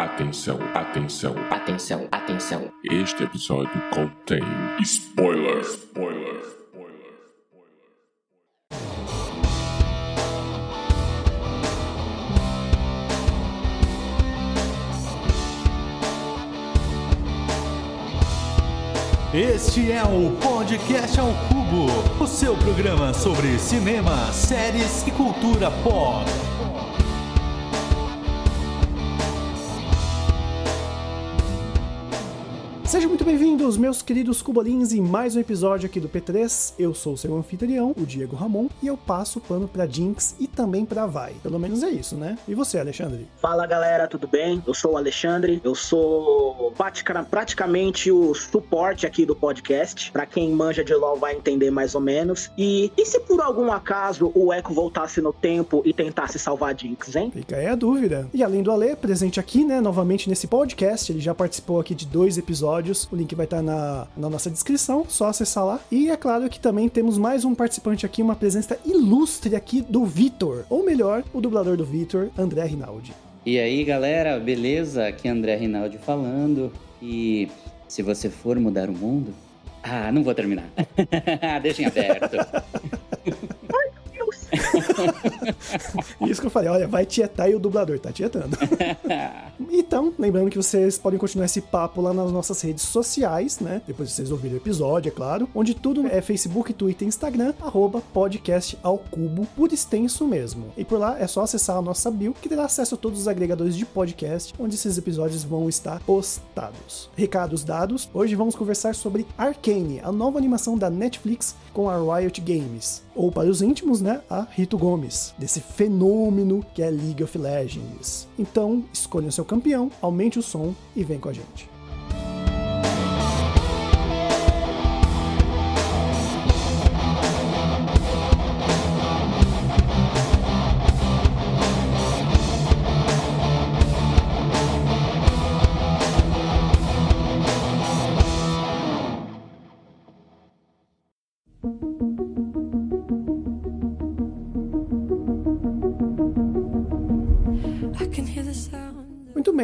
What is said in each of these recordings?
Atenção, atenção, Atenção, atenção. este episódio contém spoiler, spoiler, spoiler, spoiler. Este é o Podcast ao Cubo, o seu programa sobre cinema, séries e cultura pop. Sejam muito bem-vindos, meus queridos cubolins, em mais um episódio aqui do P3. Eu sou o seu anfitrião, o Diego Ramon, e eu passo o pano pra Jinx e também pra Vai. Pelo menos é isso, né? E você, Alexandre? Fala galera, tudo bem? Eu sou o Alexandre, eu sou pratica- praticamente o suporte aqui do podcast. Pra quem manja de LoL vai entender mais ou menos. E, e se por algum acaso o Echo voltasse no tempo e tentasse salvar a Jinx, hein? Fica aí a dúvida. E além do Ale, presente aqui, né, novamente nesse podcast, ele já participou aqui de dois episódios. O link vai estar na, na nossa descrição, só acessar lá. E é claro que também temos mais um participante aqui, uma presença ilustre aqui do Vitor. Ou melhor, o dublador do Vitor, André Rinaldi. E aí, galera, beleza? Aqui é André Rinaldi falando. E se você for mudar o mundo. Ah, não vou terminar. Deixa em aberto. Isso que eu falei, olha, vai tietar e o dublador tá tietando. então, lembrando que vocês podem continuar esse papo lá nas nossas redes sociais, né? Depois de vocês ouvirem o episódio, é claro. Onde tudo é Facebook, Twitter e Instagram, arroba podcast ao cubo, por extenso mesmo. E por lá é só acessar a nossa bio, que terá acesso a todos os agregadores de podcast, onde esses episódios vão estar postados. Recados dados, hoje vamos conversar sobre Arcane, a nova animação da Netflix com a Riot Games. Ou para os íntimos, né, a Rito Gomes, desse fenômeno que é League of Legends. Então, escolha o seu campeão, aumente o som e vem com a gente.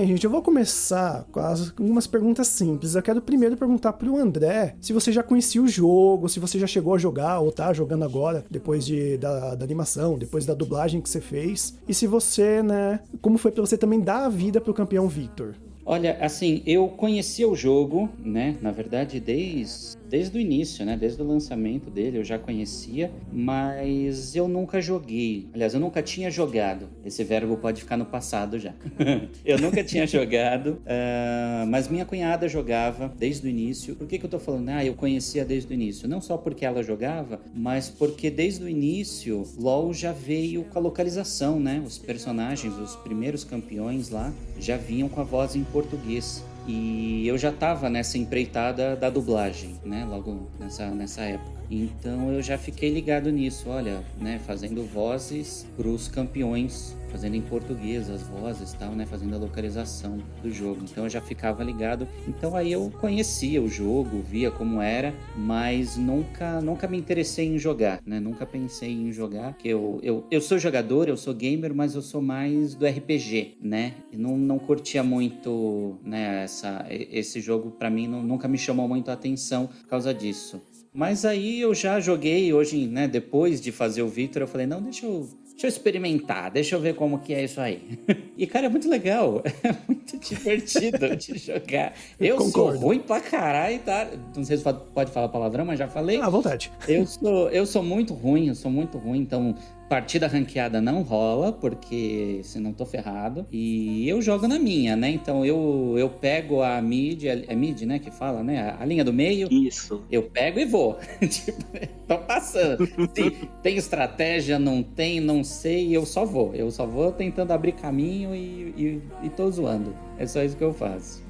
Gente, eu vou começar com as- algumas perguntas simples. Eu quero primeiro perguntar pro André se você já conhecia o jogo, se você já chegou a jogar ou tá jogando agora, depois de, da, da animação, depois da dublagem que você fez. E se você, né, como foi pra você também dar a vida pro campeão Victor? Olha, assim, eu conhecia o jogo, né? Na verdade, desde, desde o início, né? Desde o lançamento dele, eu já conhecia, mas eu nunca joguei. Aliás, eu nunca tinha jogado. Esse verbo pode ficar no passado já. eu nunca tinha jogado, ah, mas minha cunhada jogava desde o início. Por que, que eu tô falando? Ah, eu conhecia desde o início. Não só porque ela jogava, mas porque desde o início, LoL já veio com a localização, né? Os personagens, os primeiros campeões lá, já vinham com a voz em português. E eu já estava nessa empreitada da dublagem, né? Logo nessa, nessa época. Então eu já fiquei ligado nisso, olha, né? Fazendo vozes para os campeões, fazendo em português as vozes tal, né? Fazendo a localização do jogo. Então eu já ficava ligado. Então aí eu conhecia o jogo, via como era, mas nunca, nunca me interessei em jogar, né? Nunca pensei em jogar. Eu, eu, eu sou jogador, eu sou gamer, mas eu sou mais do RPG, né? Não, não curtia muito, né? Essa, esse jogo para mim não- nunca me chamou muito a atenção por causa disso. Mas aí eu já joguei hoje, né? Depois de fazer o Victor, eu falei, não, deixa eu, deixa eu experimentar, deixa eu ver como que é isso aí. E, cara, é muito legal. É muito divertido de jogar. Eu Concordo. sou ruim pra caralho, tá? Não sei se pode falar palavrão, mas já falei. Ah, à vontade. Eu sou, eu sou muito ruim, eu sou muito ruim, então partida ranqueada não rola, porque senão tô ferrado. E eu jogo na minha, né? Então eu, eu pego a mid, é mid, né? Que fala, né? A, a linha do meio. Isso. Eu pego e vou. tipo, tô passando. Se tem estratégia, não tem, não sei, eu só vou. Eu só vou tentando abrir caminho e, e, e tô zoando. É só isso que eu faço.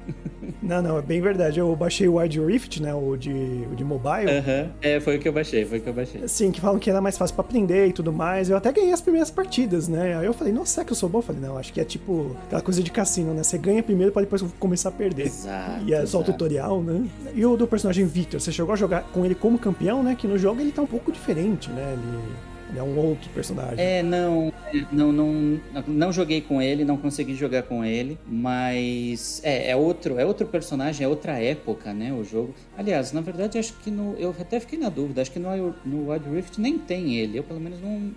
Não, não, é bem verdade. Eu baixei o Wild Rift, né, o de, o de mobile. Aham. É, foi o que eu baixei, foi o que eu baixei. Assim, que falam que era mais fácil pra aprender e tudo mais. Eu até ganhei as primeiras partidas, né? Aí eu falei, nossa, será que eu sou bom? Eu falei, não, acho que é tipo aquela coisa de cassino, né? Você ganha primeiro pra depois começar a perder. Exato. E é só o tutorial, né? E o do personagem Victor, você chegou a jogar com ele como campeão, né? Que no jogo ele tá um pouco diferente, né? Ele Ele é um outro personagem. É, não, é, não, não, não joguei com ele, não consegui jogar com ele, mas é, é outro, é outro personagem, é outra época, né, o jogo. Aliás, na verdade, acho que no, eu até fiquei na dúvida, acho que no, no Wild Rift nem tem ele, eu pelo menos não,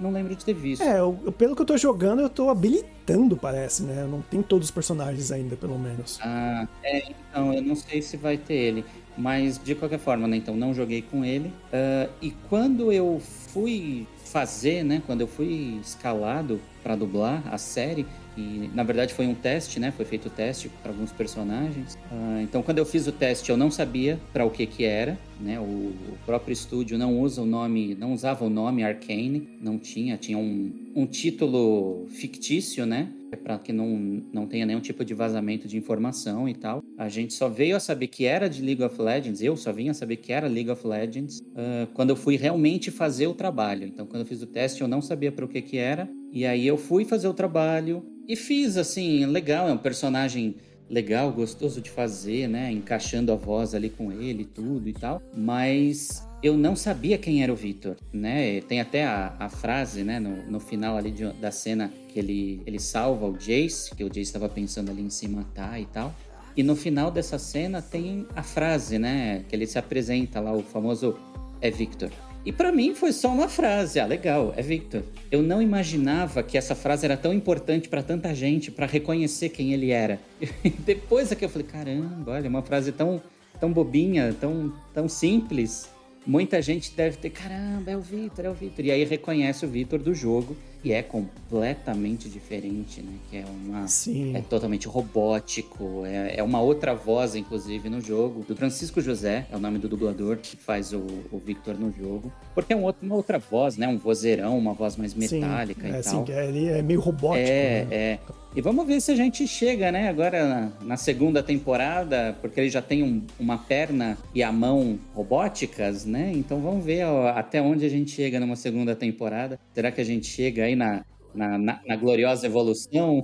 não lembro de ter visto. É, eu, pelo que eu tô jogando, eu tô habilitando, parece, né? Não tem todos os personagens ainda, pelo menos. Ah, é, então, eu não sei se vai ter ele. Mas, de qualquer forma, né? Então, não joguei com ele. Uh, e quando eu fui fazer, né? Quando eu fui escalado para dublar a série, e na verdade foi um teste, né? Foi feito o teste para alguns personagens. Uh, então, quando eu fiz o teste, eu não sabia para o que que era, né? O, o, próprio estúdio não usa o nome, não usava o nome Arcane, não tinha, tinha um, um título fictício, né? Para que não, não tenha nenhum tipo de vazamento de informação e tal. A gente só veio a saber que era de League of Legends, eu só vim a saber que era League of Legends uh, quando eu fui realmente fazer o trabalho. Então, quando eu fiz o teste, eu não sabia para o que que era. E aí eu fui fazer o trabalho, e fiz, assim, legal, é um personagem legal, gostoso de fazer, né? Encaixando a voz ali com ele, tudo e tal. Mas eu não sabia quem era o Victor, né? Tem até a, a frase, né, no, no final ali de, da cena que ele, ele salva o Jace, que o Jace estava pensando ali em se matar e tal. E no final dessa cena tem a frase, né, que ele se apresenta lá, o famoso é Victor. E para mim foi só uma frase. Ah, legal, é Victor. Eu não imaginava que essa frase era tão importante para tanta gente, para reconhecer quem ele era. E depois é que eu falei, caramba, olha, uma frase tão, tão bobinha, tão, tão simples. Muita gente deve ter, caramba, é o Victor, é o Victor. E aí reconhece o Victor do jogo e é completamente diferente, né? Que é uma. Sim. É totalmente robótico. É, é uma outra voz, inclusive, no jogo. Do Francisco José, é o nome do dublador que faz o, o Victor no jogo. Porque é um outro, uma outra voz, né? Um vozeirão, uma voz mais metálica sim, é, e tal. Sim, ele é meio robótico. É, né? é. E vamos ver se a gente chega, né, agora na, na segunda temporada, porque ele já tem um, uma perna e a mão robóticas, né? Então vamos ver ó, até onde a gente chega numa segunda temporada. Será que a gente chega aí na, na, na, na gloriosa evolução?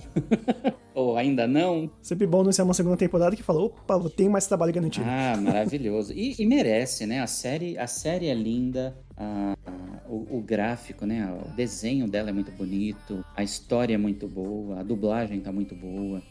Ou ainda não? Sempre bom anunciar uma segunda temporada que fala, opa, tem mais trabalho garantido. Ah, maravilhoso. E, e merece, né? A série, a série é linda, a, a, o, o, gráfico, né? O desenho dela é muito bonito, a história é muito boa, a dublagem tá muito boa.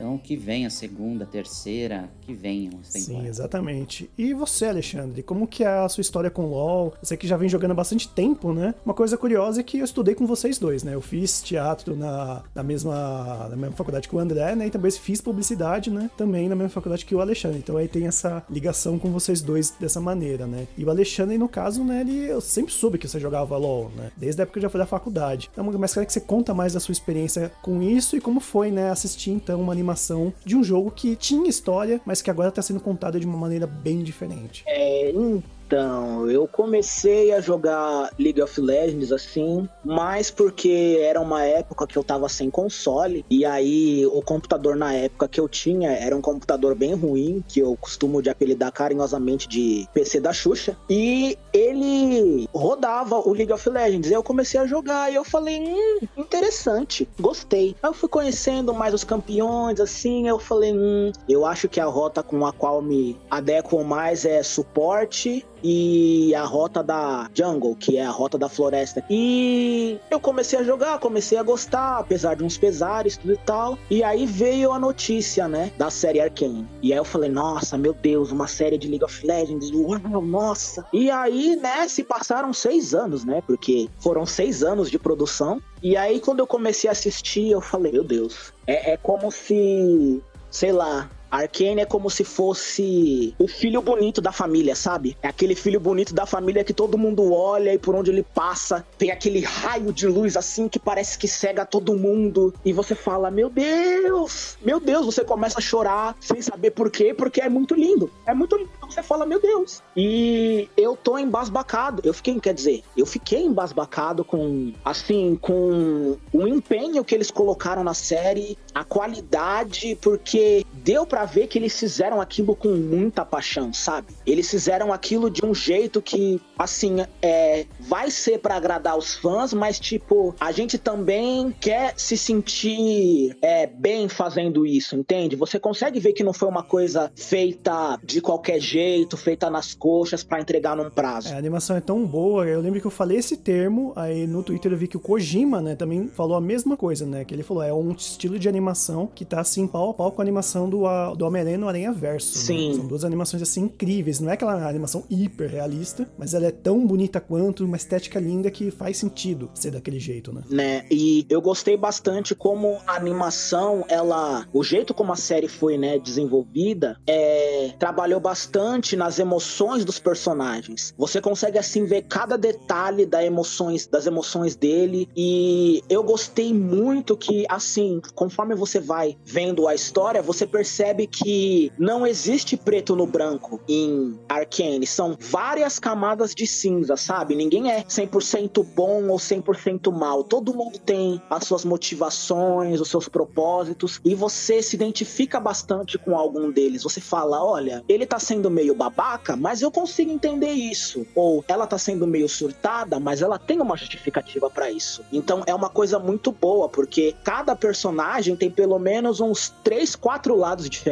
Então, que venha a segunda, a terceira, que venham as temporadas. Sim, exatamente. E você, Alexandre, como que é a sua história com LoL? Você que já vem jogando há bastante tempo, né? Uma coisa curiosa é que eu estudei com vocês dois, né? Eu fiz teatro na, na, mesma, na mesma faculdade que o André, né? E também fiz publicidade, né? Também na mesma faculdade que o Alexandre. Então aí tem essa ligação com vocês dois dessa maneira, né? E o Alexandre, no caso, né? Ele, eu sempre soube que você jogava LoL, né? Desde a época que eu já fui da faculdade. Então, mas quero que você conta mais da sua experiência com isso e como foi, né? Assistir, então, uma animação animação de um jogo que tinha história, mas que agora está sendo contada de uma maneira bem diferente. É, então, eu comecei a jogar League of Legends assim, mais porque era uma época que eu tava sem console, e aí o computador na época que eu tinha era um computador bem ruim, que eu costumo de apelidar carinhosamente de PC da Xuxa, e ele rodava o League of Legends. Eu comecei a jogar e eu falei, hum, interessante, gostei. Aí eu fui conhecendo mais os campeões, assim, eu falei, hum, eu acho que a rota com a qual me adequo mais é suporte e a rota da Jungle, que é a rota da floresta. E eu comecei a jogar, comecei a gostar, apesar de uns pesares, tudo e tal. E aí veio a notícia, né, da série Arkane. E aí eu falei, nossa, meu Deus, uma série de League of Legends, uau, nossa. E aí, né, se passaram seis anos, né, porque foram seis anos de produção. E aí, quando eu comecei a assistir, eu falei, meu Deus, é, é como se, sei lá, Arcane é como se fosse o filho bonito da família, sabe? É aquele filho bonito da família que todo mundo olha e por onde ele passa tem aquele raio de luz assim que parece que cega todo mundo. E você fala: Meu Deus, meu Deus, você começa a chorar sem saber por quê, porque é muito lindo. É muito lindo. Você fala: Meu Deus. E eu tô embasbacado. Eu fiquei, quer dizer, eu fiquei embasbacado com, assim, com o empenho que eles colocaram na série, a qualidade, porque deu para ver que eles fizeram aquilo com muita paixão, sabe? Eles fizeram aquilo de um jeito que assim, é, vai ser para agradar os fãs, mas tipo, a gente também quer se sentir é, bem fazendo isso, entende? Você consegue ver que não foi uma coisa feita de qualquer jeito, feita nas coxas para entregar num prazo. É, a animação é tão boa, eu lembro que eu falei esse termo, aí no Twitter eu vi que o Kojima, né, também falou a mesma coisa, né, que ele falou, é um estilo de animação que tá assim pau a pau com a animação do, do Homem-Aranha no Aranha Verso. Né? Sim. Né? São duas animações assim incríveis, não é aquela animação hiper realista, mas ela é tão bonita quanto, uma estética linda que faz sentido ser daquele jeito, né? Né, e eu gostei bastante como a animação, ela, o jeito como a série foi, né, desenvolvida, é, trabalhou bastante nas emoções dos personagens. Você consegue assim ver cada detalhe das emoções, das emoções dele e eu gostei muito que assim, conforme você vai vendo a história, você percebe que não existe preto no branco em Arcane, são várias camadas de cinza, sabe? Ninguém é 100% bom ou 100% mal. Todo mundo tem as suas motivações, os seus propósitos e você se identifica bastante com algum deles. Você fala, olha, ele tá sendo meio babaca, mas eu consigo entender isso. Ou ela tá sendo meio surtada, mas ela tem uma justificativa para isso. Então é uma coisa muito boa, porque cada personagem tem pelo menos uns três, quatro lados diferentes.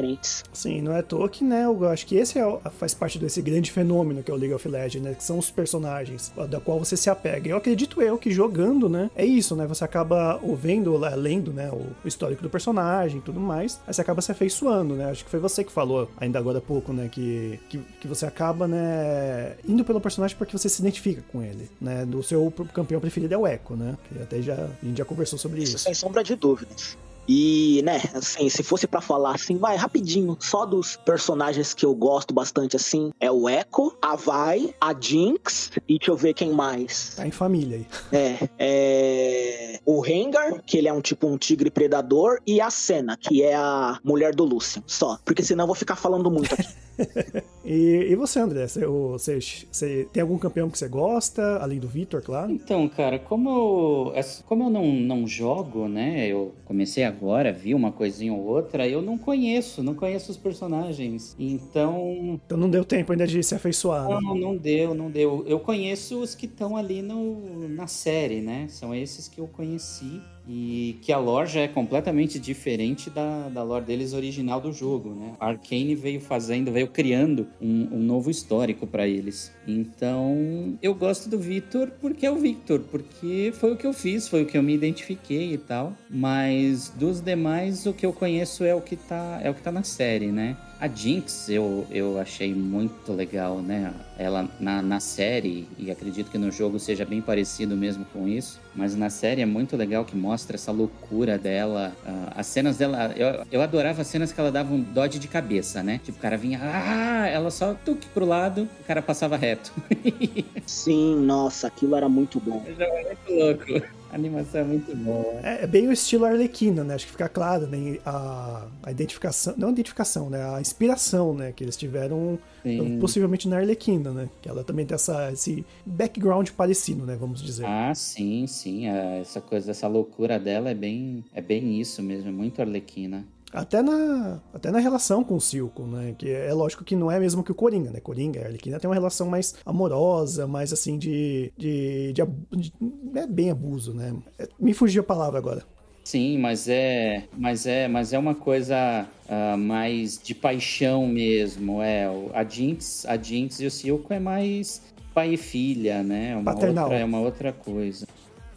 Sim, não é que, né, eu acho que esse é, faz parte desse grande fenômeno que é o League of Legends, né, que são os personagens da qual você se apega. Eu acredito eu que jogando, né, é isso, né, você acaba ouvindo, lendo, né, o histórico do personagem e tudo mais, aí você acaba se afeiçoando, né, acho que foi você que falou ainda agora há pouco, né, que, que, que você acaba, né, indo pelo personagem porque você se identifica com ele, né, do seu campeão preferido é o Echo, né, que até já, a gente já conversou sobre isso. Isso sem sombra de dúvidas. E, né, assim, se fosse para falar assim, vai rapidinho, só dos personagens que eu gosto bastante assim, é o Echo, a Vai, a Jinx e deixa eu ver quem mais. Tá em família aí. É, é o Rengar, que ele é um tipo um tigre predador, e a Senna, que é a mulher do Lucian, só, porque senão eu vou ficar falando muito aqui. e, e, você, André? Você, você, você, tem algum campeão que você gosta, além do Victor, claro? Então, cara, como eu, como eu não, não jogo, né? Eu comecei agora, vi uma coisinha ou outra, eu não conheço, não conheço os personagens. Então. Então não deu tempo ainda de se afeiçoar. Não, né? não deu, não deu. Eu conheço os que estão ali no, na série, né? São esses que eu conheci e que a lore já é completamente diferente da, da lore deles original do jogo, né? A Arcane veio fazendo, veio criando um, um novo histórico para eles. Então, eu gosto do Victor porque é o Victor, porque foi o que eu fiz, foi o que eu me identifiquei e tal. Mas dos demais, o que eu conheço é o que tá, é o que tá na série, né? A Jinx eu, eu achei muito legal, né? Ela na, na série, e acredito que no jogo seja bem parecido mesmo com isso, mas na série é muito legal que mostra essa loucura dela. Uh, as cenas dela, eu, eu adorava as cenas que ela dava um dodge de cabeça, né? Tipo, o cara vinha, ah, ela só tuque pro lado, o cara passava reto. Sim, nossa, aquilo era muito bom. Era muito louco. A animação é muito boa. É, é, bem o estilo Arlequina, né? Acho que fica claro, né? A, a identificação, não a identificação, né? A inspiração, né? Que eles tiveram Sim. possivelmente na Arlequina, né? Que ela também tem essa, esse background parecido, né? Vamos dizer. Ah, sim, sim. Essa coisa, essa loucura dela é bem, é bem isso mesmo, é muito Arlequina. Até na, até na relação com o Silco, né? Que é lógico que não é mesmo que o Coringa, né? Coringa e Arlequina tem uma relação mais amorosa, mais assim de. de, de, de é bem abuso, né? É, me fugiu a palavra agora. Sim, mas é, mas é, mas é uma coisa uh, mais de paixão mesmo. É a Jinx, a Jinx e o Silco é mais pai e filha, né? Uma Paternal. Outra, é uma outra coisa.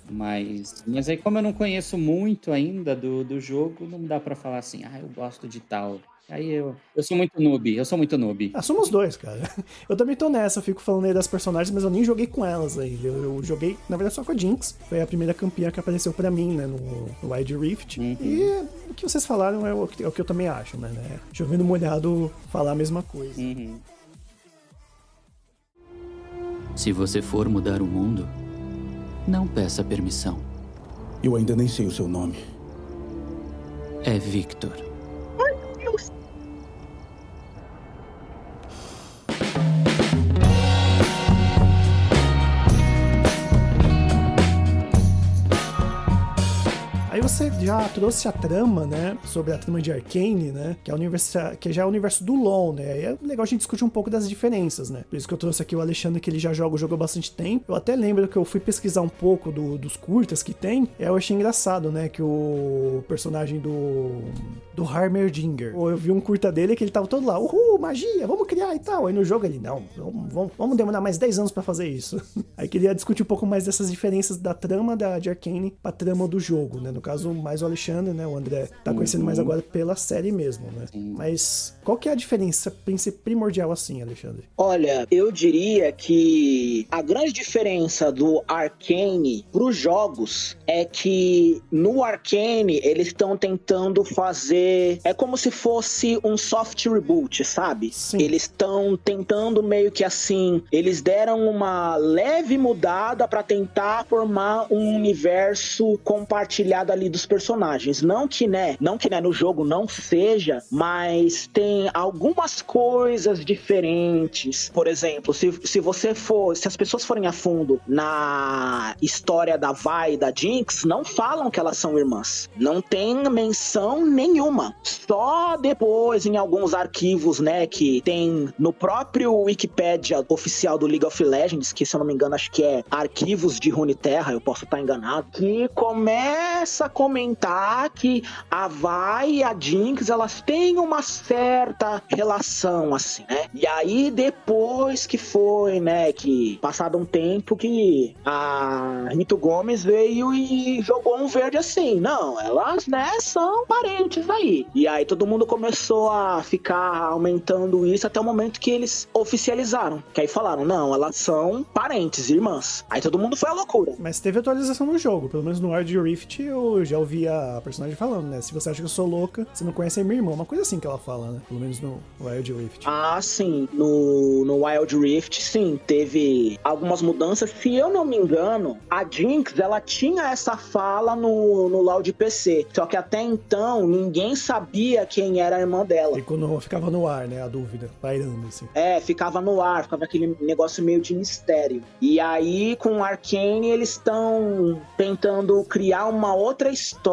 Mas, mas aí, como eu não conheço muito ainda do, do jogo, não dá para falar assim, ah, eu gosto de tal. Aí eu, eu sou muito noob, eu sou muito noob. Ah, somos dois, cara. Eu também tô nessa, eu fico falando aí das personagens, mas eu nem joguei com elas ainda. Eu, eu, joguei, na verdade, só com a Jinx. Foi a primeira campeã que apareceu para mim, né, no, no Wide Rift. Uhum. E o que vocês falaram é o, é o, que eu também acho, né? né? Chovendo molhado falar a mesma coisa. Uhum. Se você for mudar o mundo, não peça permissão. Eu ainda nem sei o seu nome. É Victor. Já trouxe a trama, né? Sobre a trama de Arcane, né? Que, é o universo, que já é o universo do LoL, né? Aí é legal a gente discutir um pouco das diferenças, né? Por isso que eu trouxe aqui o Alexandre, que ele já joga o jogo há bastante tempo. Eu até lembro que eu fui pesquisar um pouco do, dos curtas que tem. É, eu achei engraçado, né? Que o personagem do. do Harmerdinger. Eu vi um curta dele que ele tava todo lá, uhul, magia, vamos criar e tal. Aí no jogo ele, não, vamos, vamos demorar mais 10 anos para fazer isso. Aí queria discutir um pouco mais dessas diferenças da trama da, de Arcane pra trama do jogo, né? No caso, mais o Alexandre, né? O André tá conhecendo mais agora pela série mesmo, né? Mas qual que é a diferença primordial assim, Alexandre? Olha, eu diria que a grande diferença do Arcane pros jogos é que no Arcane eles estão tentando fazer. É como se fosse um soft reboot, sabe? Sim. Eles estão tentando meio que assim. Eles deram uma leve mudada para tentar formar um universo compartilhado ali dos personagens. Não que, né? Não que, né, no jogo não seja, mas tem algumas coisas diferentes. Por exemplo, se, se você for. Se as pessoas forem a fundo na história da Vi e da Jinx, não falam que elas são irmãs. Não tem menção nenhuma. Só depois, em alguns arquivos, né, que tem no próprio Wikipedia oficial do League of Legends, que se eu não me engano, acho que é arquivos de Runeterra, eu posso estar enganado, que começa a comentar que a Vi e a Jinx, elas têm uma certa relação, assim, né? E aí, depois que foi, né, que passado um tempo que a Rito Gomes veio e jogou um verde assim, não, elas, né, são parentes aí. E aí todo mundo começou a ficar aumentando isso até o momento que eles oficializaram. Que aí falaram, não, elas são parentes, irmãs. Aí todo mundo foi à loucura. Mas teve atualização no jogo, pelo menos no Wild Rift eu já ouvi a personagem falando, né? Se você acha que eu sou louca, você não conhece a minha irmã. Uma coisa assim que ela fala, né? Pelo menos no Wild Rift. Ah, sim. No, no Wild Rift, sim. Teve algumas mudanças. Se eu não me engano, a Jinx, ela tinha essa fala no, no Loud PC. Só que até então, ninguém sabia quem era a irmã dela. E quando ficava no ar, né? A dúvida, pairando, assim. É, ficava no ar, ficava aquele negócio meio de mistério. E aí, com Arcane, eles estão tentando criar uma outra história.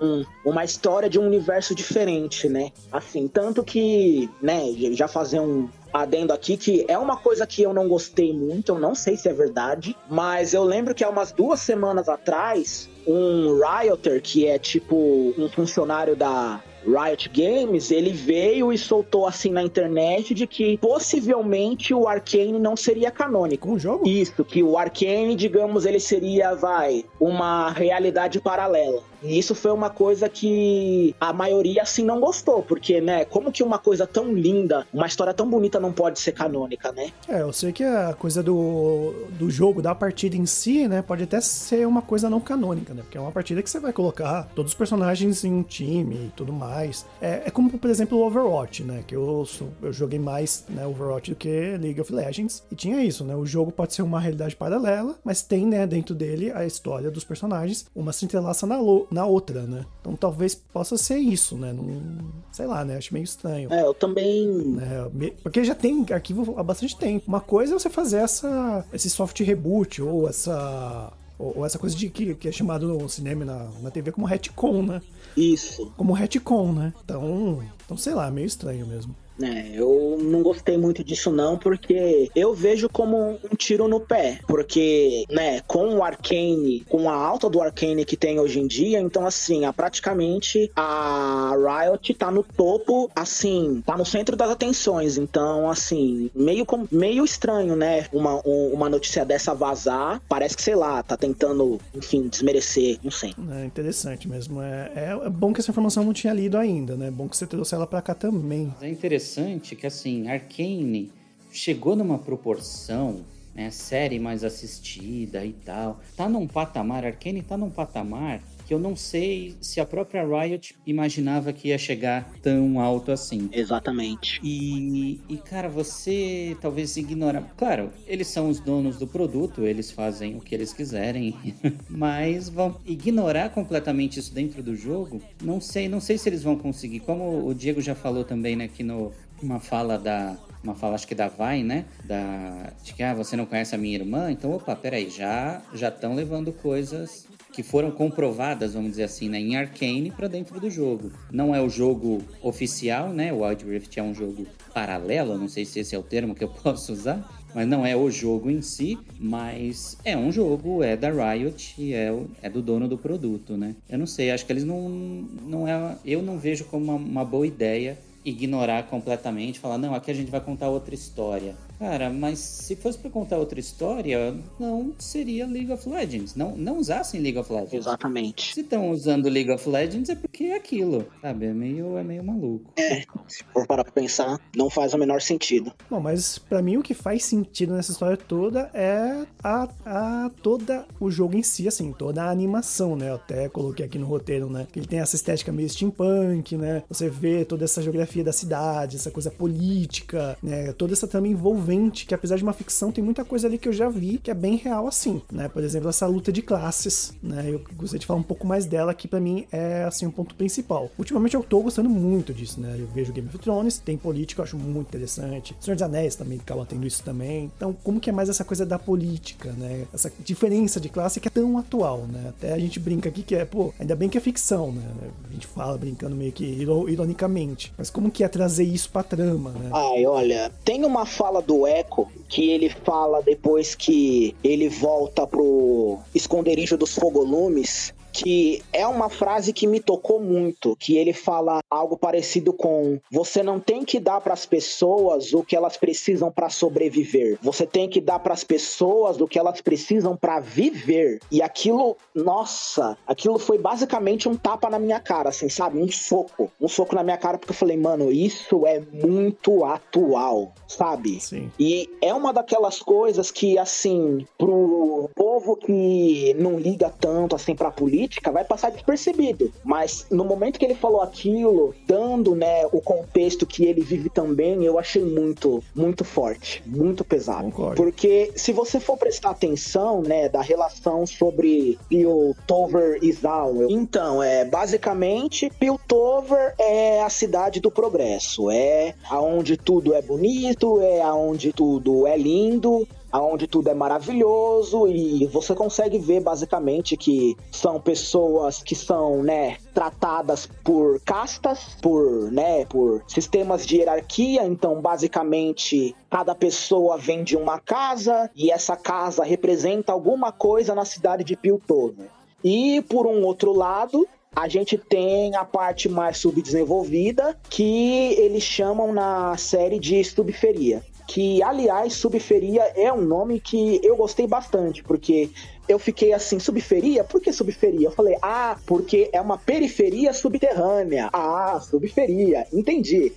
Um, uma história de um universo diferente, né? Assim, tanto que, né, já fazer um, adendo aqui que é uma coisa que eu não gostei muito, eu não sei se é verdade, mas eu lembro que há umas duas semanas atrás, um Rioter, que é tipo um funcionário da Riot Games, ele veio e soltou assim na internet de que possivelmente o Arcane não seria canônico. O jogo? Isso, que o Arcane, digamos, ele seria, vai, uma realidade paralela. E isso foi uma coisa que a maioria assim não gostou, porque, né, como que uma coisa tão linda, uma história tão bonita não pode ser canônica, né? É, eu sei que a coisa do, do jogo, da partida em si, né, pode até ser uma coisa não canônica, né? Porque é uma partida que você vai colocar todos os personagens em um time e tudo mais. É, é como, por exemplo, o Overwatch, né? Que eu, eu joguei mais né, Overwatch do que League of Legends. E tinha isso, né? O jogo pode ser uma realidade paralela, mas tem, né, dentro dele a história dos personagens, uma entrelaça na, na outra, né? Então talvez possa ser isso, né? Não, sei lá, né? Acho meio estranho. É, eu também. É, porque já tem arquivo há bastante tempo. Uma coisa é você fazer essa, esse soft reboot ou essa ou, essa coisa de que, que é chamado no cinema na, na TV como retcon, né? Isso. Como retcon, né? Então, então sei lá, meio estranho mesmo. É, eu não gostei muito disso não, porque eu vejo como um tiro no pé, porque, né, com o Arcane, com a alta do Arcane que tem hoje em dia, então assim, a, praticamente a Riot tá no topo, assim, tá no centro das atenções, então assim, meio, meio estranho, né, uma, uma notícia dessa vazar, parece que, sei lá, tá tentando, enfim, desmerecer, não sei. É interessante mesmo, é, é bom que essa informação não tinha lido ainda, né, é bom que você trouxe ela pra cá também. É interessante interessante que, assim, Arcane chegou numa proporção, né, série mais assistida e tal, tá num patamar, Arcane tá num patamar que eu não sei se a própria Riot imaginava que ia chegar tão alto assim. Exatamente. E, e, cara, você talvez ignora. Claro, eles são os donos do produto, eles fazem o que eles quiserem, mas vão ignorar completamente isso dentro do jogo. Não sei, não sei se eles vão conseguir. Como o Diego já falou também, né, que no uma fala da uma fala acho que da Vai, né? Da de que ah, você não conhece a minha irmã, então opa, peraí, já já estão levando coisas que foram comprovadas, vamos dizer assim, né, em Arcane para dentro do jogo. Não é o jogo oficial, né? O Wild Rift é um jogo paralelo, não sei se esse é o termo que eu posso usar, mas não é o jogo em si, mas é um jogo, é da Riot e é, é do dono do produto, né? Eu não sei, acho que eles não, não é, eu não vejo como uma, uma boa ideia ignorar completamente, falar, não, aqui a gente vai contar outra história. Cara, mas se fosse para contar outra história, não seria League of Legends. Não, não usassem League of Legends. Exatamente. Se estão usando League of Legends é porque é aquilo, sabe? É meio, é meio maluco. É, se for parar pra pensar, não faz o menor sentido. Bom, mas para mim o que faz sentido nessa história toda é a, a toda o jogo em si, assim, toda a animação, né? Eu até coloquei aqui no roteiro, né? Ele tem essa estética meio steampunk, né? Você vê toda essa geografia da cidade, essa coisa política, né? Toda essa trama envolvente que apesar de uma ficção, tem muita coisa ali que eu já vi que é bem real assim, né? Por exemplo, essa luta de classes, né? Eu gostaria de falar um pouco mais dela, que para mim é assim um ponto principal. Ultimamente eu tô gostando muito disso, né? Eu vejo Game of Thrones, tem política, eu acho muito interessante. Senhor dos Anéis também acaba tendo isso também. Então, como que é mais essa coisa da política, né? Essa diferença de classe que é tão atual, né? Até a gente brinca aqui que é, pô, ainda bem que é ficção, né? A gente fala brincando meio que ironicamente. Mas como que é trazer isso pra trama, né? Ai, olha, tem uma fala do Echo que ele fala depois que ele volta pro esconderijo dos fogolumes que é uma frase que me tocou muito, que ele fala algo parecido com: você não tem que dar para as pessoas o que elas precisam para sobreviver. Você tem que dar para as pessoas o que elas precisam para viver. E aquilo, nossa, aquilo foi basicamente um tapa na minha cara, assim, sabe? Um soco, um soco na minha cara porque eu falei, mano, isso é muito atual, sabe? Sim. E é uma daquelas coisas que assim, pro povo que não liga tanto assim para política política vai passar despercebido. Mas no momento que ele falou aquilo, dando, né, o contexto que ele vive também, eu achei muito, muito forte, muito pesado. Concordo. Porque se você for prestar atenção, né, da relação sobre Piltover e Zawel, então, é basicamente Piltover é a cidade do progresso, é aonde tudo é bonito, é aonde tudo é lindo, aonde tudo é maravilhoso e você consegue ver basicamente que são pessoas que são, né, tratadas por castas, por, né, por sistemas de hierarquia, então basicamente cada pessoa vem de uma casa e essa casa representa alguma coisa na cidade de Piltover. E por um outro lado, a gente tem a parte mais subdesenvolvida que eles chamam na série de subferia que aliás subferia é um nome que eu gostei bastante, porque eu fiquei assim, subferia? Por que subferia? Eu falei, ah, porque é uma periferia subterrânea. Ah, subferia, entendi.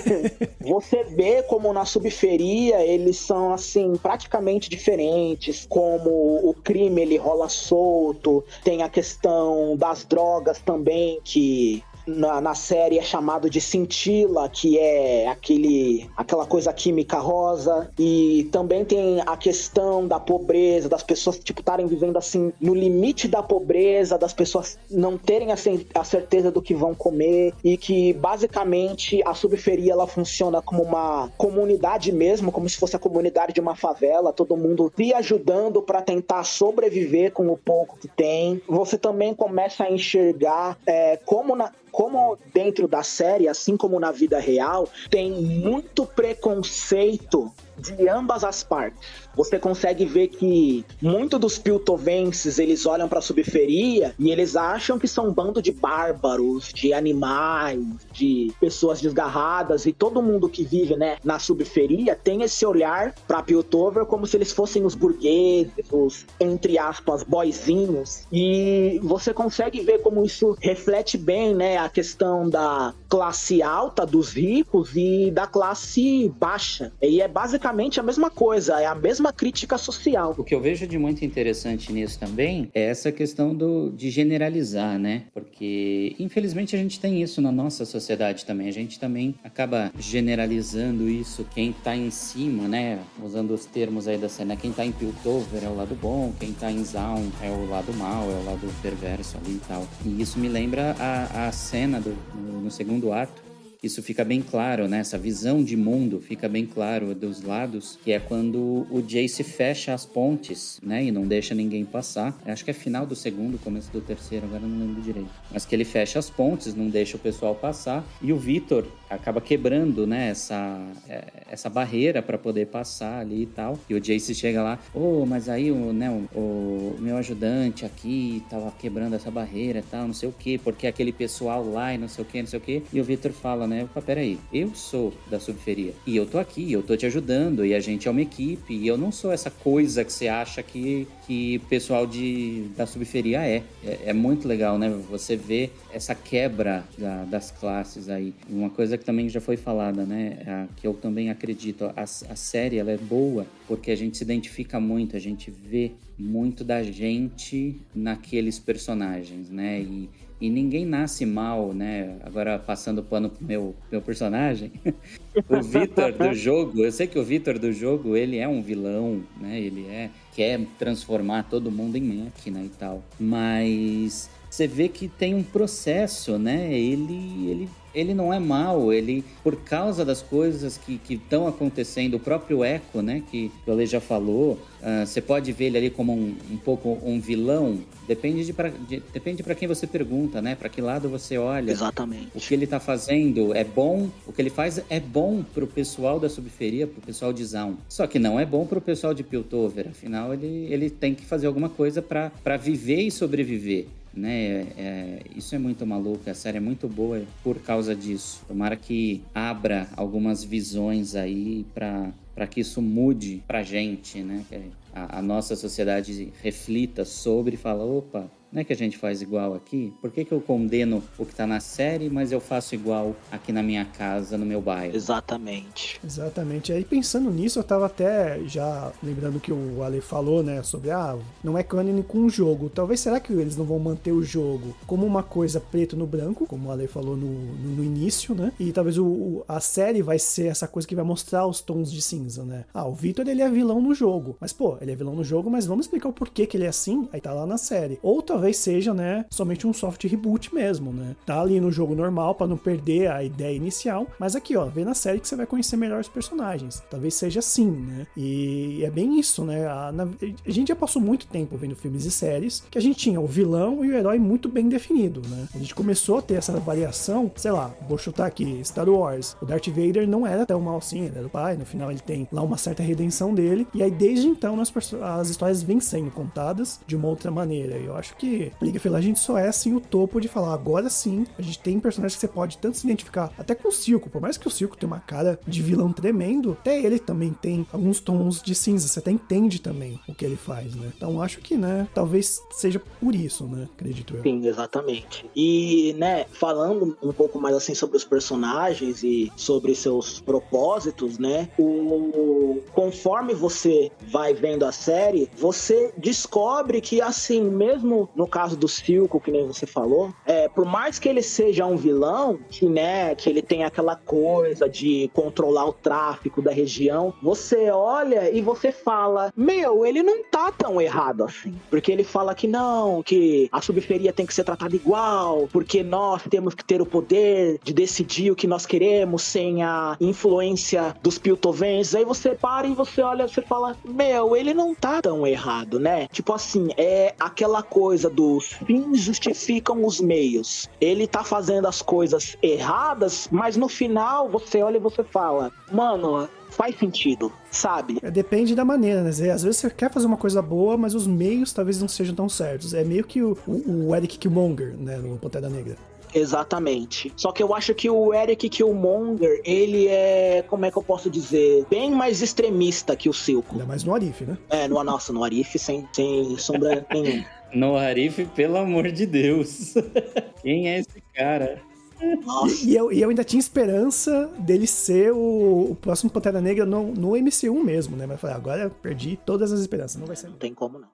Você vê como na subferia eles são assim, praticamente diferentes, como o crime ele rola solto, tem a questão das drogas também que na, na série é chamado de cintila, que é aquele, aquela coisa química rosa. E também tem a questão da pobreza, das pessoas tipo estarem vivendo assim no limite da pobreza, das pessoas não terem a, a certeza do que vão comer e que basicamente a subferia ela funciona como uma comunidade mesmo, como se fosse a comunidade de uma favela, todo mundo se ajudando para tentar sobreviver com o pouco que tem. Você também começa a enxergar é, como na, como dentro da série, assim como na vida real, tem muito preconceito de ambas as partes. Você consegue ver que muito dos piltovenses, eles olham para a subferia e eles acham que são um bando de bárbaros, de animais, de pessoas desgarradas e todo mundo que vive, né, na subferia tem esse olhar para Piltover como se eles fossem os burgueses, os entre aspas boizinhos. E você consegue ver como isso reflete bem, né, a questão da classe alta dos ricos e da classe baixa. E é basicamente a mesma coisa, é a mesma crítica social. O que eu vejo de muito interessante nisso também é essa questão do, de generalizar, né? Porque infelizmente a gente tem isso na nossa sociedade também. A gente também acaba generalizando isso. Quem tá em cima, né? Usando os termos aí da cena, quem tá em Piltover é o lado bom, quem tá em Zaun é o lado mal, é o lado perverso ali e tal. E isso me lembra a, a cena do, no, no segundo ato isso fica bem claro, né? Essa visão de mundo fica bem claro dos lados, que é quando o Jace fecha as pontes, né? E não deixa ninguém passar. Eu acho que é final do segundo, começo do terceiro, agora não lembro direito. Mas que ele fecha as pontes, não deixa o pessoal passar. E o Vitor acaba quebrando, né? Essa, é, essa barreira para poder passar ali e tal. E o Jace chega lá, ô, oh, mas aí o, né, o, o, meu ajudante aqui tava quebrando essa barreira e tal, não sei o quê, porque aquele pessoal lá e não sei o quê, não sei o quê. E o Vitor fala, né? Opa, peraí, eu sou da subferia e eu tô aqui, eu tô te ajudando e a gente é uma equipe e eu não sou essa coisa que você acha que que pessoal de, da subferia é. é. é. muito legal, né? Você vê essa quebra da, das classes aí. Uma coisa que também já foi falada, né? Que eu também acredito. A, a série, ela é boa porque a gente se identifica muito, a gente vê muito da gente naqueles personagens, né? E, e ninguém nasce mal, né? Agora passando o pano pro meu, meu personagem, o Vitor do jogo, eu sei que o Vitor do jogo, ele é um vilão, né? Ele é quer transformar todo mundo em máquina e tal. Mas você vê que tem um processo, né? Ele, ele, ele não é mal, ele, por causa das coisas que estão acontecendo, o próprio Echo, né? Que o Ale já falou, uh, você pode ver ele ali como um, um pouco um vilão, depende de, pra, de depende para quem você pergunta, né? Para que lado você olha. Exatamente. O que ele tá fazendo é bom, o que ele faz é bom pro pessoal da subferia, pro pessoal de Zaun. Só que não é bom pro pessoal de Piltover, afinal ele, ele tem que fazer alguma coisa para viver e sobreviver né? É, isso é muito maluco, a série é muito boa por causa disso. Tomara que abra algumas visões aí para para que isso mude pra gente, né? Que a, a nossa sociedade reflita sobre e fala, opa, não é que a gente faz igual aqui? Por que, que eu condeno o que tá na série, mas eu faço igual aqui na minha casa, no meu bairro? Exatamente. Exatamente. Aí pensando nisso, eu tava até já lembrando que o Ale falou, né, sobre ah, não é cânone com o jogo. Talvez será que eles não vão manter o jogo como uma coisa preto no branco, como o Ale falou no, no, no início, né? E talvez o, o, a série vai ser essa coisa que vai mostrar os tons de cinza, né? Ah, o Victor ele é vilão no jogo. Mas pô, ele é vilão no jogo, mas vamos explicar o porquê que ele é assim? Aí tá lá na série. Ou talvez talvez seja, né, somente um soft reboot mesmo, né? Tá ali no jogo normal para não perder a ideia inicial, mas aqui, ó, vê na série que você vai conhecer melhor os personagens. Talvez seja assim, né? E é bem isso, né? A, na, a gente já passou muito tempo vendo filmes e séries que a gente tinha o vilão e o herói muito bem definido, né? A gente começou a ter essa variação, sei lá, vou chutar aqui, Star Wars. O Darth Vader não era tão mal assim, ele era o pai, no final ele tem lá uma certa redenção dele, e aí desde então as, as histórias vêm sendo contadas de uma outra maneira. Eu acho que Liga of Legends só é assim o topo de falar, agora sim, a gente tem personagens que você pode tanto se identificar, até com o Circo, por mais que o Circo tenha uma cara de vilão tremendo, até ele também tem alguns tons de cinza, você até entende também o que ele faz, né? Então acho que, né, talvez seja por isso, né, acredito eu. Sim, exatamente. E, né, falando um pouco mais assim sobre os personagens e sobre seus propósitos, né, o conforme você vai vendo a série, você descobre que assim, mesmo no caso do Silco, que nem você falou, é, por mais que ele seja um vilão, que, né, que ele tem aquela coisa de controlar o tráfico da região, você olha e você fala: Meu, ele não tá tão errado assim. Porque ele fala que não, que a subferia tem que ser tratada igual, porque nós temos que ter o poder de decidir o que nós queremos sem a influência dos piltovens. Aí você para e você olha e você fala: Meu, ele não tá tão errado, né? Tipo assim, é aquela coisa dos fins justificam os meios. Ele tá fazendo as coisas erradas, mas no final você olha e você fala: Mano, faz sentido, sabe? É, depende da maneira, né? Às vezes você quer fazer uma coisa boa, mas os meios talvez não sejam tão certos. É meio que o, o, o Eric Killmonger, né, no Pantera Negra. Exatamente. Só que eu acho que o Eric Killmonger, ele é, como é que eu posso dizer, bem mais extremista que o Silco. Ainda mais no Arif, né? É, no, nossa, no Arif, sem, sem sombra nenhuma. No Arif, pelo amor de Deus. Quem é esse cara? E, e, eu, e eu ainda tinha esperança dele ser o, o próximo Pantera Negra no, no MCU mesmo, né? Mas eu falei, agora eu perdi todas as esperanças, não vai ser. Não tem como não.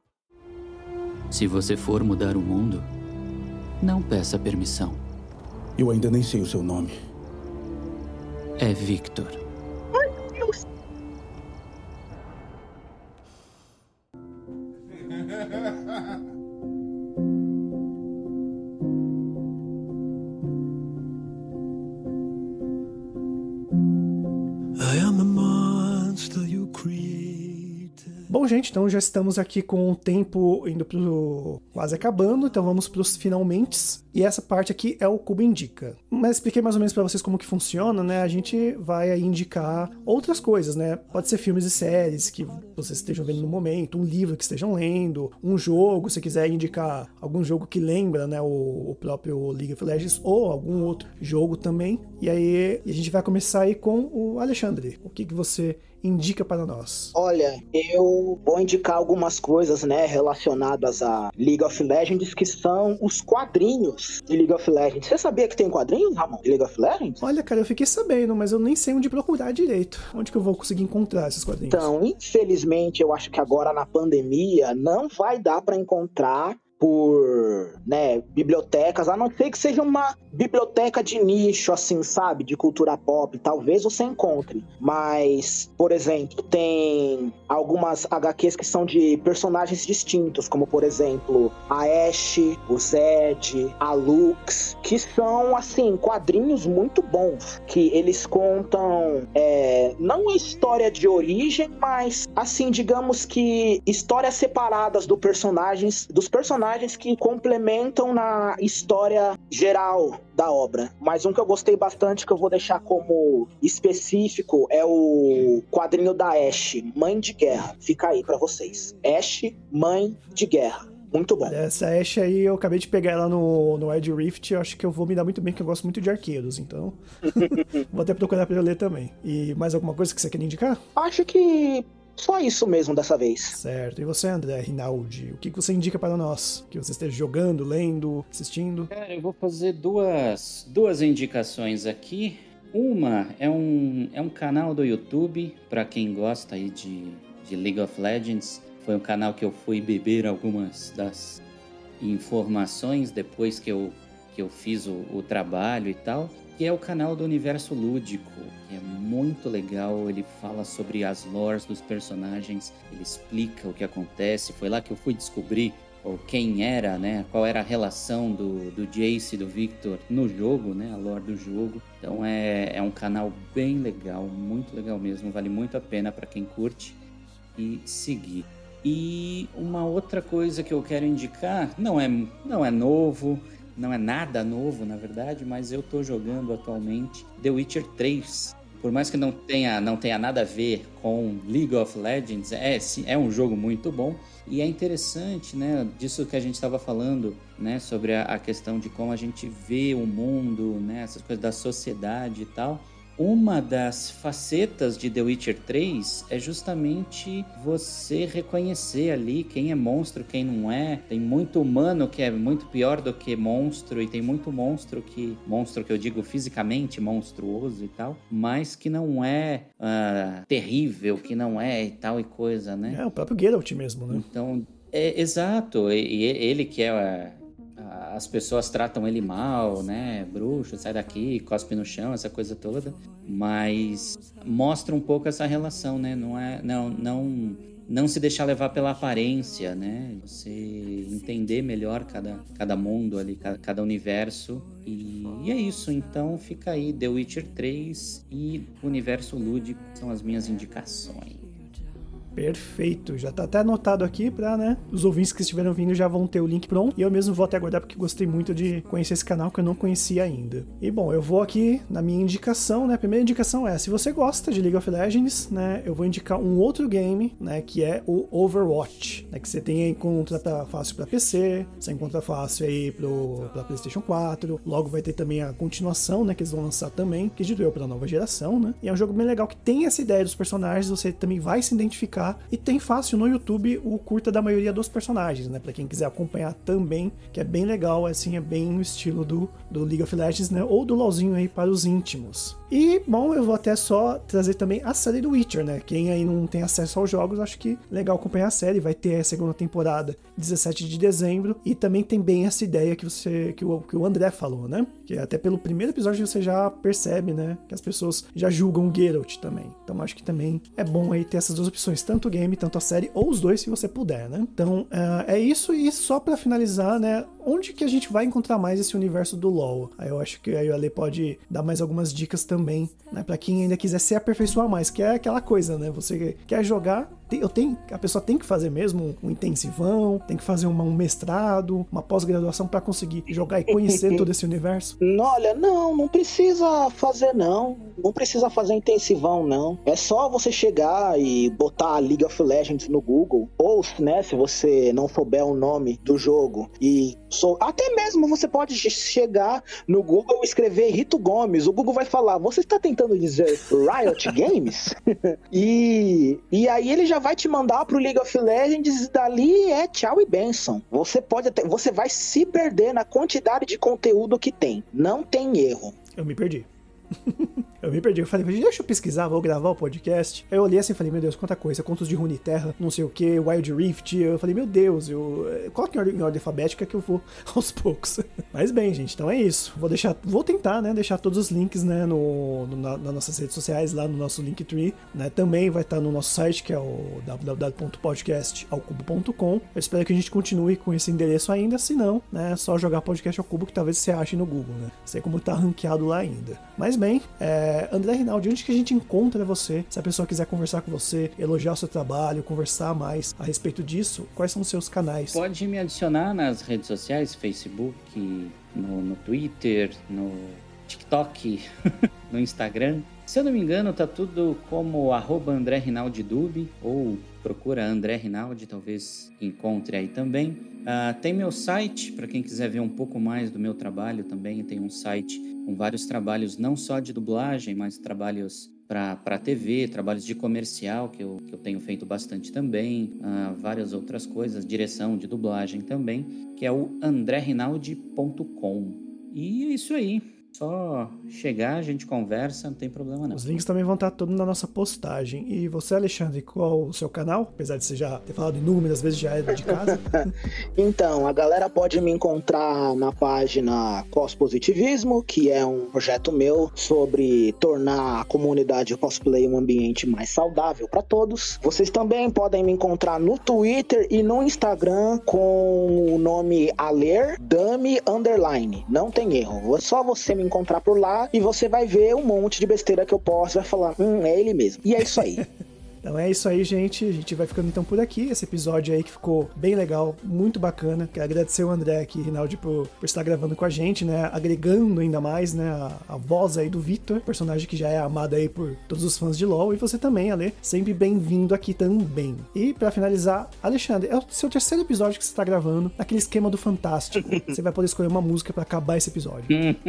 Se você for mudar o mundo, não peça permissão. Eu ainda nem sei o seu nome. É Victor. Então já estamos aqui com o tempo indo pro quase acabando, então vamos pros finalmente. E essa parte aqui é o Cubo Indica. Mas expliquei mais ou menos para vocês como que funciona, né? A gente vai indicar outras coisas, né? Pode ser filmes e séries que vocês estejam vendo no momento, um livro que estejam lendo, um jogo, se quiser indicar algum jogo que lembra, né, o, o próprio League of Legends ou algum outro jogo também. E aí a gente vai começar aí com o Alexandre. O que que você indica para nós? Olha, eu vou indicar algumas coisas, né, relacionadas a League of Legends, que são os quadrinhos de League of Legends. Você sabia que tem quadrinhos, Ramon, de League of Legends? Olha, cara, eu fiquei sabendo, mas eu nem sei onde procurar direito. Onde que eu vou conseguir encontrar esses quadrinhos? Então, infelizmente, eu acho que agora na pandemia não vai dar para encontrar por né, bibliotecas, a não ser que seja uma biblioteca de nicho, assim, sabe? De cultura pop. Talvez você encontre. Mas, por exemplo, tem algumas HQs que são de personagens distintos, como por exemplo a Ashe, o Zed, a Lux, que são, assim, quadrinhos muito bons. Que eles contam é, não a história de origem, mas, assim, digamos que histórias separadas do personagens, dos personagens personagens que complementam na história geral da obra. Mas um que eu gostei bastante, que eu vou deixar como específico, é o quadrinho da Ashe, Mãe de Guerra. Fica aí para vocês. Ashe, Mãe de Guerra. Muito bom. Essa Ashe aí, eu acabei de pegar ela no, no Ed Rift, eu acho que eu vou me dar muito bem, porque eu gosto muito de arqueiros, então vou até procurar pra eu ler também. E mais alguma coisa que você quer indicar? Acho que só isso mesmo dessa vez. Certo. E você, André Rinaldi, o que você indica para nós? Que você esteja jogando, lendo, assistindo? Cara, eu vou fazer duas, duas indicações aqui. Uma é um, é um canal do YouTube, para quem gosta aí de, de League of Legends. Foi um canal que eu fui beber algumas das informações depois que eu, que eu fiz o, o trabalho e tal que é o canal do Universo Lúdico, que é muito legal. Ele fala sobre as lores dos personagens, ele explica o que acontece. Foi lá que eu fui descobrir quem era, né? Qual era a relação do, do Jace e do Victor no jogo, né? A lore do jogo. Então é, é um canal bem legal, muito legal mesmo. Vale muito a pena para quem curte e seguir. E uma outra coisa que eu quero indicar, não é, não é novo, não é nada novo, na verdade, mas eu tô jogando atualmente The Witcher 3. Por mais que não tenha, não tenha nada a ver com League of Legends, é, é um jogo muito bom. E é interessante, né, disso que a gente estava falando, né, sobre a, a questão de como a gente vê o mundo, né, essas coisas da sociedade e tal uma das facetas de The Witcher 3 é justamente você reconhecer ali quem é monstro, quem não é. Tem muito humano que é muito pior do que monstro, e tem muito monstro que. Monstro que eu digo fisicamente monstruoso e tal, mas que não é uh, terrível, que não é e tal e coisa, né? É o próprio Geralt mesmo, né? Então, é, exato. E, e ele que é as pessoas tratam ele mal, né? Bruxo, sai daqui, cospe no chão, essa coisa toda. Mas mostra um pouco essa relação, né? Não é, não, não, não se deixar levar pela aparência, né? Você entender melhor cada, cada mundo ali, cada, cada universo. E, e, é isso. Então fica aí The Witcher 3 e Universo Lúdico são as minhas indicações. Perfeito, já tá até anotado aqui pra, né? Os ouvintes que estiveram vindo já vão ter o link pronto. E eu mesmo vou até aguardar porque gostei muito de conhecer esse canal que eu não conhecia ainda. E bom, eu vou aqui na minha indicação, né? A primeira indicação é: se você gosta de League of Legends, né? Eu vou indicar um outro game, né? Que é o Overwatch, né? Que você tem aí contra pra, fácil pra PC, você encontra fácil aí pro, pra PlayStation 4. Logo vai ter também a continuação, né? Que eles vão lançar também, que de eu pra nova geração, né? E é um jogo bem legal que tem essa ideia dos personagens, você também vai se identificar e tem fácil no YouTube o curta da maioria dos personagens, né? Pra quem quiser acompanhar também, que é bem legal, assim, é bem no estilo do, do League of Legends, né? Ou do LoLzinho aí para os íntimos. E, bom, eu vou até só trazer também a série do Witcher, né? Quem aí não tem acesso aos jogos, acho que legal acompanhar a série. Vai ter a segunda temporada 17 de dezembro. E também tem bem essa ideia que você que o, que o André falou, né? Que até pelo primeiro episódio você já percebe, né? Que as pessoas já julgam o Geralt também. Então acho que também é bom aí ter essas duas opções tanto o game, tanto a série, ou os dois se você puder, né? Então uh, é isso, e só para finalizar, né? Onde que a gente vai encontrar mais esse universo do LoL? Aí eu acho que aí o Ale pode dar mais algumas dicas também, né? Pra quem ainda quiser se aperfeiçoar mais, que é aquela coisa, né? Você quer jogar, eu tenho, a pessoa tem que fazer mesmo um intensivão, tem que fazer uma, um mestrado, uma pós-graduação para conseguir jogar e conhecer todo esse universo? Olha, não, não precisa fazer não. Não precisa fazer intensivão não. É só você chegar e botar League of Legends no Google, ou, né, se você não souber o nome do jogo e sou até mesmo você pode chegar no Google e escrever Rito Gomes. O Google vai falar: "Você está tentando dizer Riot Games?" e e aí ele já vai te mandar pro League of Legends e dali é tchau e benção. Você pode até, você vai se perder na quantidade de conteúdo que tem. Não tem erro. Eu me perdi. Eu me perdi. Eu falei, deixa eu pesquisar, vou gravar o podcast. Aí eu olhei assim e falei, meu Deus, quanta coisa. Contos de Runeterra, não sei o que, Wild Rift. Eu falei, meu Deus, eu... coloque em ordem, em ordem alfabética que eu vou aos poucos. Mas bem, gente, então é isso. Vou deixar, vou tentar, né, deixar todos os links, né, no, no na, nas nossas redes sociais, lá no nosso Linktree, né. Também vai estar no nosso site, que é o www.podcastalcubo.com. Eu espero que a gente continue com esse endereço ainda, se não, né, é só jogar podcast ao cubo que talvez você ache no Google, né. Sei como tá ranqueado lá ainda. Mas bem, é, é, André Rinaldi, onde que a gente encontra você? Se a pessoa quiser conversar com você, elogiar o seu trabalho, conversar mais a respeito disso, quais são os seus canais? Pode me adicionar nas redes sociais, Facebook, no, no Twitter, no TikTok, no Instagram. Se eu não me engano, tá tudo como arroba André Rinaldi ou procura André Rinaldi, talvez encontre aí também. Uh, tem meu site, para quem quiser ver um pouco mais do meu trabalho também, tem um site com vários trabalhos, não só de dublagem, mas trabalhos para TV, trabalhos de comercial, que eu, que eu tenho feito bastante também, uh, várias outras coisas, direção de dublagem também, que é o andrerinaldi.com. E é isso aí. Só chegar, a gente conversa, não tem problema não. Os links também vão estar todos na nossa postagem. E você, Alexandre, qual o seu canal? Apesar de você já ter falado inúmeras vezes, já é de casa. então, a galera pode me encontrar na página Cospositivismo, que é um projeto meu sobre tornar a comunidade cosplay um ambiente mais saudável para todos. Vocês também podem me encontrar no Twitter e no Instagram com o nome Aler Dami Underline. Não tem erro. É só você me encontrar por lá e você vai ver um monte de besteira que eu posso, vai falar, hum, é ele mesmo. E é isso aí. Então é isso aí, gente. A gente vai ficando então por aqui. Esse episódio aí que ficou bem legal, muito bacana. Quero agradecer o André aqui, Rinaldi, por, por estar gravando com a gente, né? Agregando ainda mais, né? A, a voz aí do Victor, personagem que já é amado aí por todos os fãs de LoL. E você também, Ale, sempre bem-vindo aqui também. E para finalizar, Alexandre, é o seu terceiro episódio que você está gravando, naquele esquema do Fantástico. você vai poder escolher uma música para acabar esse episódio.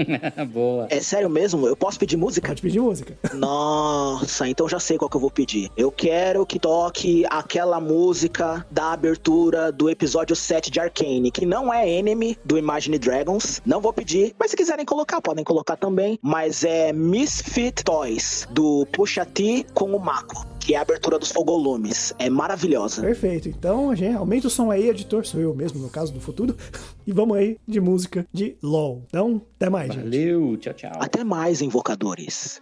Boa. É sério mesmo? Eu posso pedir música? Pode pedir música. Nossa, então já sei qual que eu vou pedir. Eu quero quero que toque aquela música da abertura do episódio 7 de Arcane, que não é Enemy do Imagine Dragons. Não vou pedir, mas se quiserem colocar, podem colocar também. Mas é Misfit Toys, do Pusha T com o Mako que é a abertura dos fogolumes. É maravilhosa. Perfeito. Então, gente, aumenta o som aí, editor. Sou eu mesmo, no caso do futuro. E vamos aí de música de LOL. Então, até mais, Valeu, gente. Valeu, tchau, tchau. Até mais, invocadores.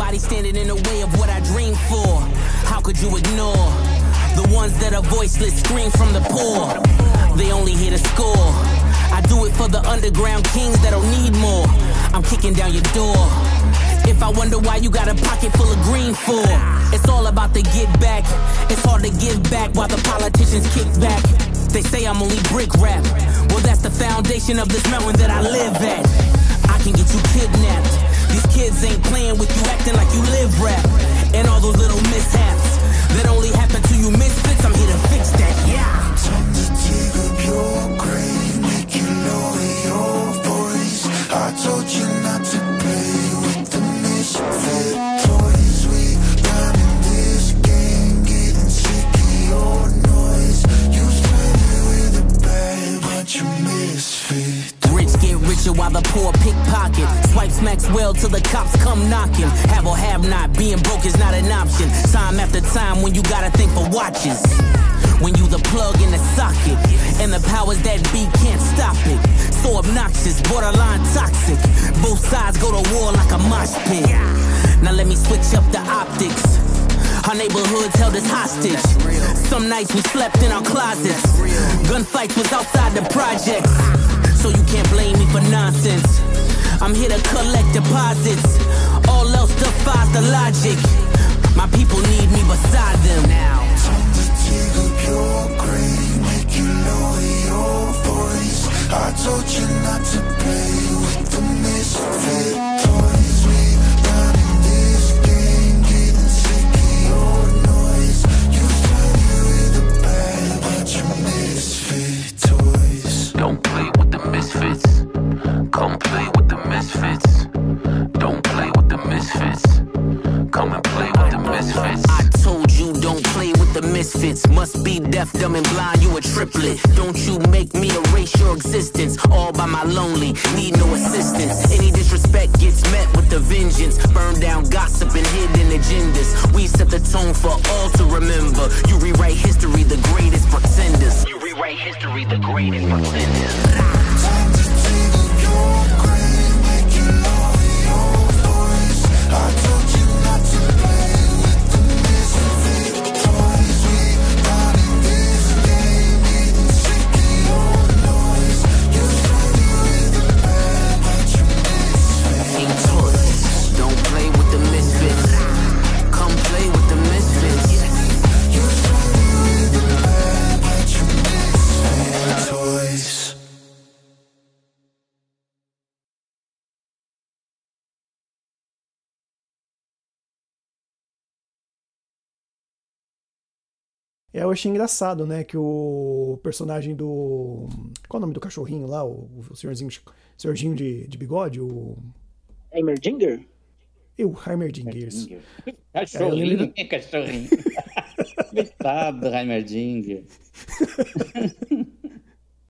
On anybody standing in the way of what I dream for. How could you ignore the ones that are voiceless, scream from the poor? They only hear the score. I do it for the underground kings that don't need more. I'm kicking down your door. If I wonder why you got a pocket full of green for, it's all about the get back. It's hard to give back while the politicians kick back. They say I'm only brick rap. Well, that's the foundation of this mountain that I live at. I can get you kidnapped. These kids ain't playing with you, acting like you live rap. And all those little mishaps that only happen to you misfits, I'm here to fix that, yeah. Your grave, your. I told you not to play with the misfit toys. We in this game, getting sick of your noise. You it with a bad, but you misfit richer while the poor pickpocket. Swipe smacks well till the cops come knocking. Have or have not, being broke is not an option. Time after time when you gotta think for watches. When you the plug in the socket, and the powers that be can't stop it. So obnoxious, borderline toxic. Both sides go to war like a mosh pit. Now let me switch up the optics. Our neighborhoods held us hostage. Some nights we slept in our closets. Gunfights was outside the projects. So you can't blame me for nonsense. I'm here to collect deposits. All else defies the logic. My people need me beside them now. I told you not to play with the misfit toys. We running this game, getting sick of your noise. You the bad, but you misfit toys. Don't play with the misfits. Come play with misfits. Don't play with the misfits. Come and play with the misfits. I told you don't play with the misfits. Must be deaf, dumb, and blind. You a triplet. Don't you make me erase your existence. All by my lonely, need no assistance. Any disrespect gets met with a vengeance. Burn down gossip and hidden agendas. We set the tone for all to remember. You rewrite history, the greatest pretenders. You rewrite history, the greatest pretenders. Eu achei engraçado, né, que o personagem do... Qual é o nome do cachorrinho lá? O, o senhorzinho, senhorzinho de, de bigode? O... Heimerdinger? Eu, Heimerdinger. Cachorrinho, cachorrinho. Coitado do Heimerdinger.